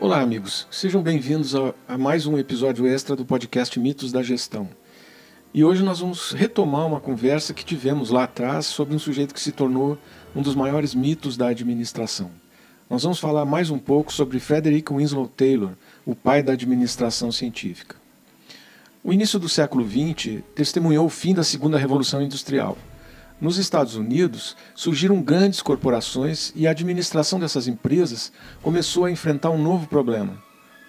Olá, amigos. Sejam bem-vindos a, a, mais um episódio extra do podcast Mitos da Gestão. E hoje nós vamos retomar uma conversa que tivemos lá atrás sobre um sujeito que se tornou um dos maiores mitos da administração. Nós vamos falar mais um pouco sobre Frederick Winslow Taylor, o pai da administração científica. O início do século XX testemunhou o fim da Segunda Revolução Industrial nos Estados Unidos, surgiram grandes corporações e a administração dessas empresas começou a enfrentar um novo problema: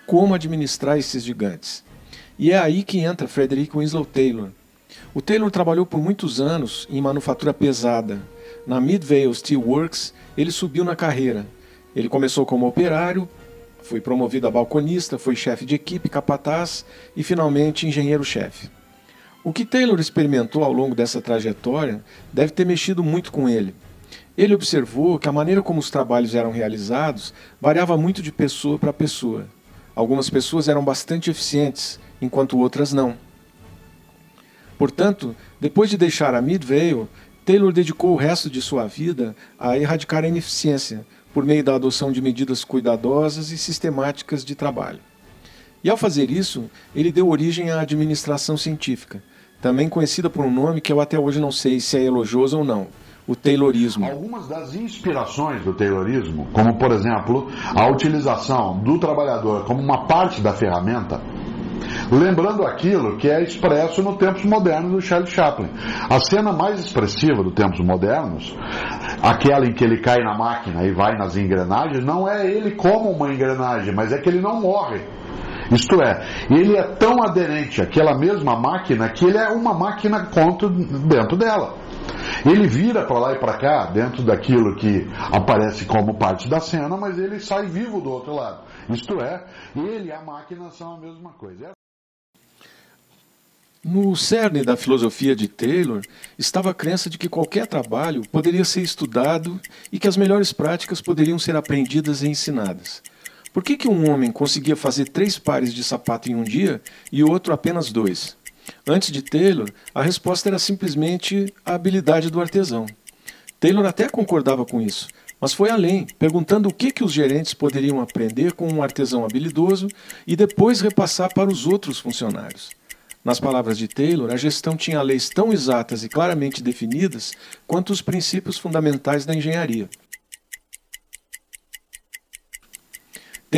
como administrar esses gigantes. E é aí que entra Frederick Winslow Taylor. O Taylor trabalhou por muitos anos em manufatura pesada. Na Midvale Steel Works, ele subiu na carreira. Ele começou como operário, foi promovido a balconista, foi chefe de equipe, capataz e finalmente engenheiro-chefe. O que Taylor experimentou ao longo dessa trajetória deve ter mexido muito com ele. Ele observou que a maneira como os trabalhos eram realizados variava muito de pessoa para pessoa. Algumas pessoas eram bastante eficientes, enquanto outras não. Portanto, depois de deixar a Midvale, Taylor dedicou o resto de sua vida a erradicar a ineficiência por meio da adoção de medidas cuidadosas e sistemáticas de trabalho. E ao fazer isso, ele deu origem à administração científica, também conhecida por um nome que eu até hoje não sei se é elogioso ou não, o Taylorismo. Algumas das inspirações do Taylorismo, como por exemplo a utilização do trabalhador como uma parte da ferramenta, lembrando aquilo que é expresso no Tempos Modernos do Charles Chaplin. A cena mais expressiva do Tempos Modernos, aquela em que ele cai na máquina e vai nas engrenagens, não é ele como uma engrenagem, mas é que ele não morre. Isto é, ele é tão aderente àquela mesma máquina que ele é uma máquina contra dentro dela. Ele vira para lá e para cá, dentro daquilo que aparece como parte da cena, mas ele sai vivo do outro lado. Isto é, ele e a máquina são a mesma coisa. No cerne da filosofia de Taylor estava a crença de que qualquer trabalho poderia ser estudado e que as melhores práticas poderiam ser aprendidas e ensinadas. Por que, que um homem conseguia fazer três pares de sapato em um dia e outro apenas dois? Antes de Taylor, a resposta era simplesmente a habilidade do artesão. Taylor até concordava com isso, mas foi além, perguntando o que, que os gerentes poderiam aprender com um artesão habilidoso e depois repassar para os outros funcionários. Nas palavras de Taylor, a gestão tinha leis tão exatas e claramente definidas quanto os princípios fundamentais da engenharia.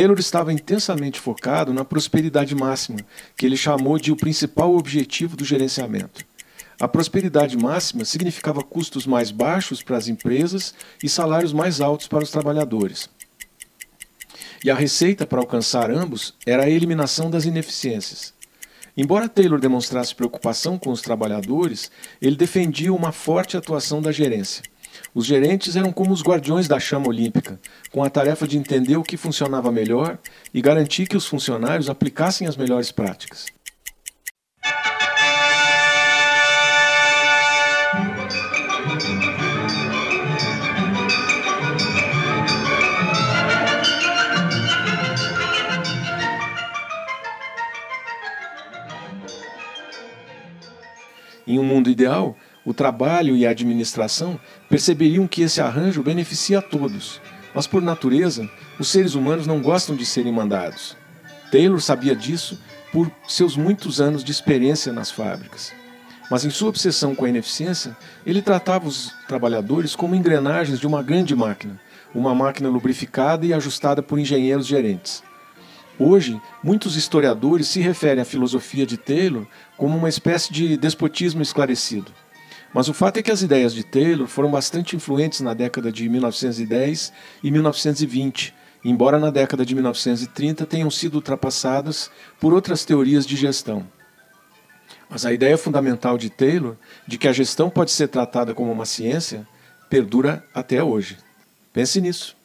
Taylor estava intensamente focado na prosperidade máxima, que ele chamou de o principal objetivo do gerenciamento. A prosperidade máxima significava custos mais baixos para as empresas e salários mais altos para os trabalhadores. E a receita para alcançar ambos era a eliminação das ineficiências. Embora Taylor demonstrasse preocupação com os trabalhadores, ele defendia uma forte atuação da gerência. Os gerentes eram como os guardiões da chama olímpica, com a tarefa de entender o que funcionava melhor e garantir que os funcionários aplicassem as melhores práticas. Em um mundo ideal, o trabalho e a administração perceberiam que esse arranjo beneficia a todos, mas por natureza, os seres humanos não gostam de serem mandados. Taylor sabia disso por seus muitos anos de experiência nas fábricas. Mas em sua obsessão com a ineficiência, ele tratava os trabalhadores como engrenagens de uma grande máquina, uma máquina lubrificada e ajustada por engenheiros gerentes. Hoje, muitos historiadores se referem à filosofia de Taylor como uma espécie de despotismo esclarecido. Mas o fato é que as ideias de Taylor foram bastante influentes na década de 1910 e 1920, embora na década de 1930 tenham sido ultrapassadas por outras teorias de gestão. Mas a ideia fundamental de Taylor, de que a gestão pode ser tratada como uma ciência, perdura até hoje. Pense nisso.